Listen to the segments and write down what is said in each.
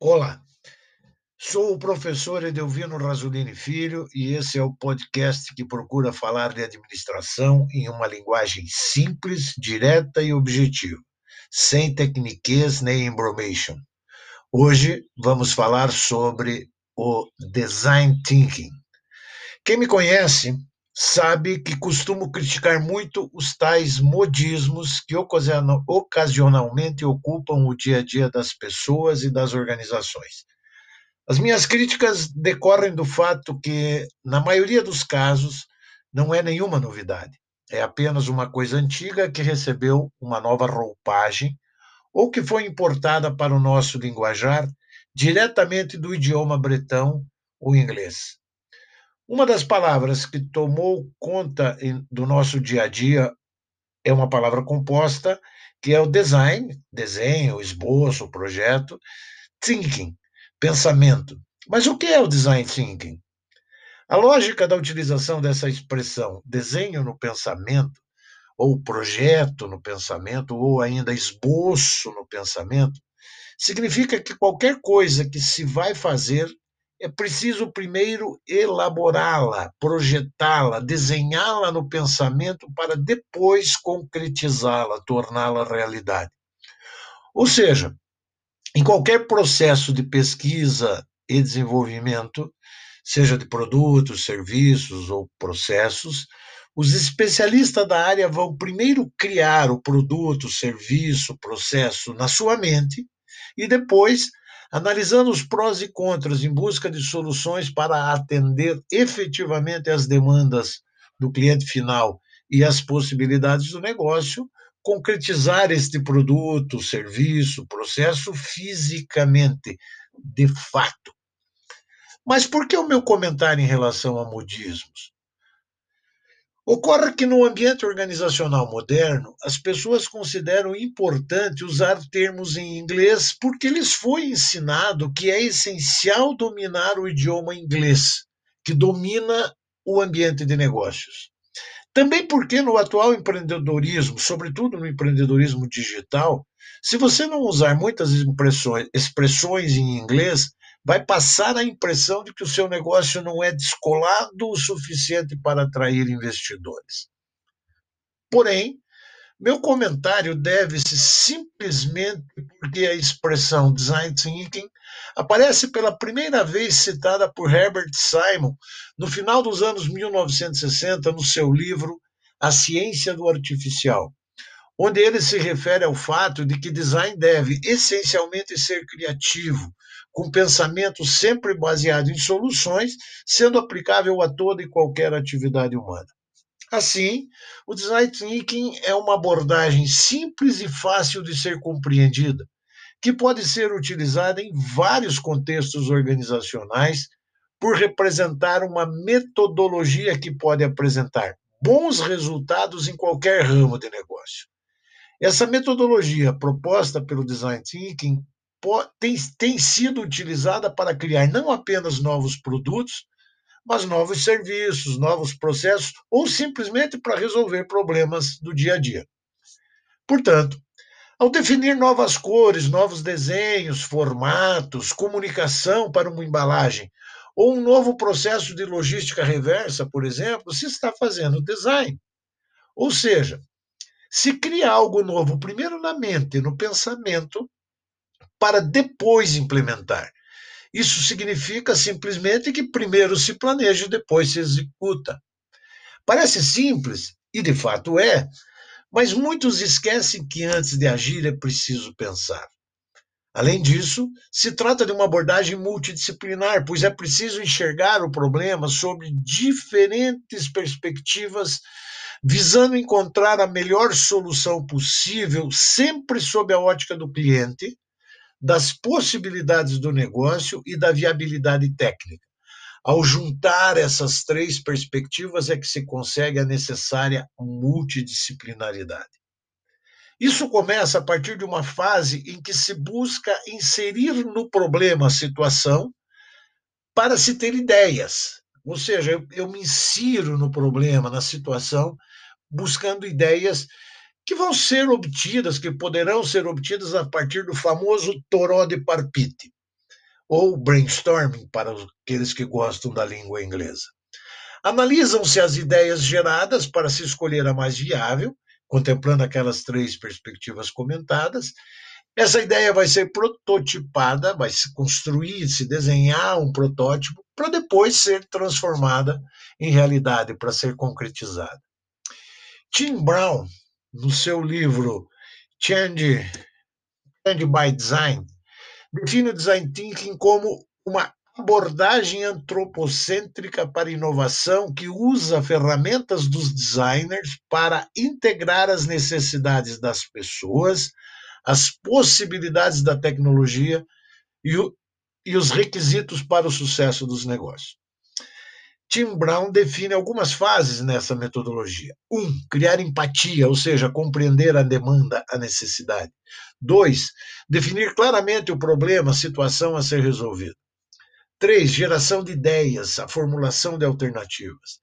Olá, sou o professor Edelvino Rasolini Filho e esse é o podcast que procura falar de administração em uma linguagem simples, direta e objetiva, sem tecniquez nem embromation. Hoje vamos falar sobre o design thinking. Quem me conhece sabe que costumo criticar muito os tais modismos que ocasionalmente ocupam o dia a dia das pessoas e das organizações. As minhas críticas decorrem do fato que, na maioria dos casos, não é nenhuma novidade. É apenas uma coisa antiga que recebeu uma nova roupagem ou que foi importada para o nosso linguajar diretamente do idioma bretão ou inglês. Uma das palavras que tomou conta do nosso dia a dia é uma palavra composta, que é o design, desenho, esboço, projeto, thinking, pensamento. Mas o que é o design thinking? A lógica da utilização dessa expressão, desenho no pensamento, ou projeto no pensamento, ou ainda esboço no pensamento, significa que qualquer coisa que se vai fazer é preciso primeiro elaborá-la, projetá-la, desenhá-la no pensamento para depois concretizá-la, torná-la realidade. Ou seja, em qualquer processo de pesquisa e desenvolvimento, seja de produtos, serviços ou processos, os especialistas da área vão primeiro criar o produto, serviço, processo na sua mente e depois analisando os prós e contras em busca de soluções para atender efetivamente às demandas do cliente final e as possibilidades do negócio, concretizar este produto, serviço, processo fisicamente, de fato. Mas por que o meu comentário em relação a modismos? Ocorre que no ambiente organizacional moderno, as pessoas consideram importante usar termos em inglês porque lhes foi ensinado que é essencial dominar o idioma inglês, que domina o ambiente de negócios. Também porque no atual empreendedorismo, sobretudo no empreendedorismo digital, se você não usar muitas expressões em inglês, vai passar a impressão de que o seu negócio não é descolado o suficiente para atrair investidores. Porém, meu comentário deve-se simplesmente porque a expressão design thinking aparece pela primeira vez citada por Herbert Simon no final dos anos 1960 no seu livro A Ciência do Artificial, onde ele se refere ao fato de que design deve essencialmente ser criativo, com pensamento sempre baseado em soluções, sendo aplicável a toda e qualquer atividade humana. Assim, o design thinking é uma abordagem simples e fácil de ser compreendida, que pode ser utilizada em vários contextos organizacionais por representar uma metodologia que pode apresentar bons resultados em qualquer ramo de negócio. Essa metodologia proposta pelo design thinking tem, tem sido utilizada para criar não apenas novos produtos, mas novos serviços, novos processos, ou simplesmente para resolver problemas do dia a dia. Portanto, ao definir novas cores, novos desenhos, formatos, comunicação para uma embalagem, ou um novo processo de logística reversa, por exemplo, se está fazendo design. Ou seja, se cria algo novo primeiro na mente, no pensamento, para depois implementar. Isso significa simplesmente que primeiro se planeja e depois se executa. Parece simples, e de fato é, mas muitos esquecem que antes de agir é preciso pensar. Além disso, se trata de uma abordagem multidisciplinar, pois é preciso enxergar o problema sobre diferentes perspectivas, visando encontrar a melhor solução possível, sempre sob a ótica do cliente, das possibilidades do negócio e da viabilidade técnica. Ao juntar essas três perspectivas é que se consegue a necessária multidisciplinaridade. Isso começa a partir de uma fase em que se busca inserir no problema a situação para se ter ideias. Ou seja, eu, eu me insiro no problema, na situação, buscando ideias que vão ser obtidas, que poderão ser obtidas a partir do famoso toró de Parpite. ou brainstorming para aqueles que gostam da língua inglesa. Analisam-se as ideias geradas para se escolher a mais viável, contemplando aquelas três perspectivas comentadas. Essa ideia vai ser prototipada, vai se construir, se desenhar um protótipo, para depois ser transformada em realidade, para ser concretizada. Tim Brown, no seu livro Change, Change by Design, define o design thinking como uma abordagem antropocêntrica para inovação que usa ferramentas dos designers para integrar as necessidades das pessoas, as possibilidades da tecnologia e, o, e os requisitos para o sucesso dos negócios. Tim Brown define algumas fases nessa metodologia. Um, criar empatia, ou seja, compreender a demanda, a necessidade. Dois, definir claramente o problema, a situação a ser resolvida. Três, geração de ideias, a formulação de alternativas.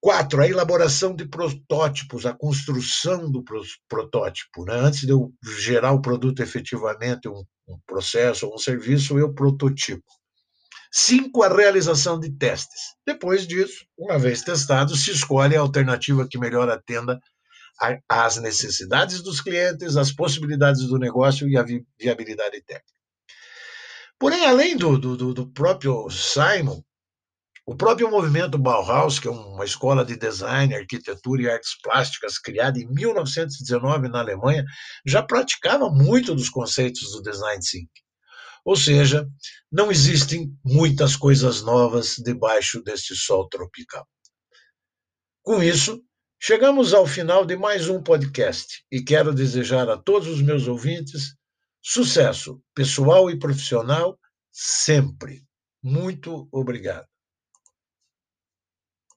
Quatro, a elaboração de protótipos, a construção do protótipo. Né? Antes de eu gerar o produto efetivamente, um, um processo ou um serviço, eu prototipo. Cinco, a realização de testes. Depois disso, uma vez testado, se escolhe a alternativa que melhor atenda às necessidades dos clientes, às possibilidades do negócio e à viabilidade técnica. Porém, além do, do, do próprio Simon, o próprio movimento Bauhaus, que é uma escola de design, arquitetura e artes plásticas criada em 1919 na Alemanha, já praticava muito dos conceitos do design thinking. Ou seja, não existem muitas coisas novas debaixo deste sol tropical. Com isso, chegamos ao final de mais um podcast e quero desejar a todos os meus ouvintes Sucesso pessoal e profissional sempre. Muito obrigado.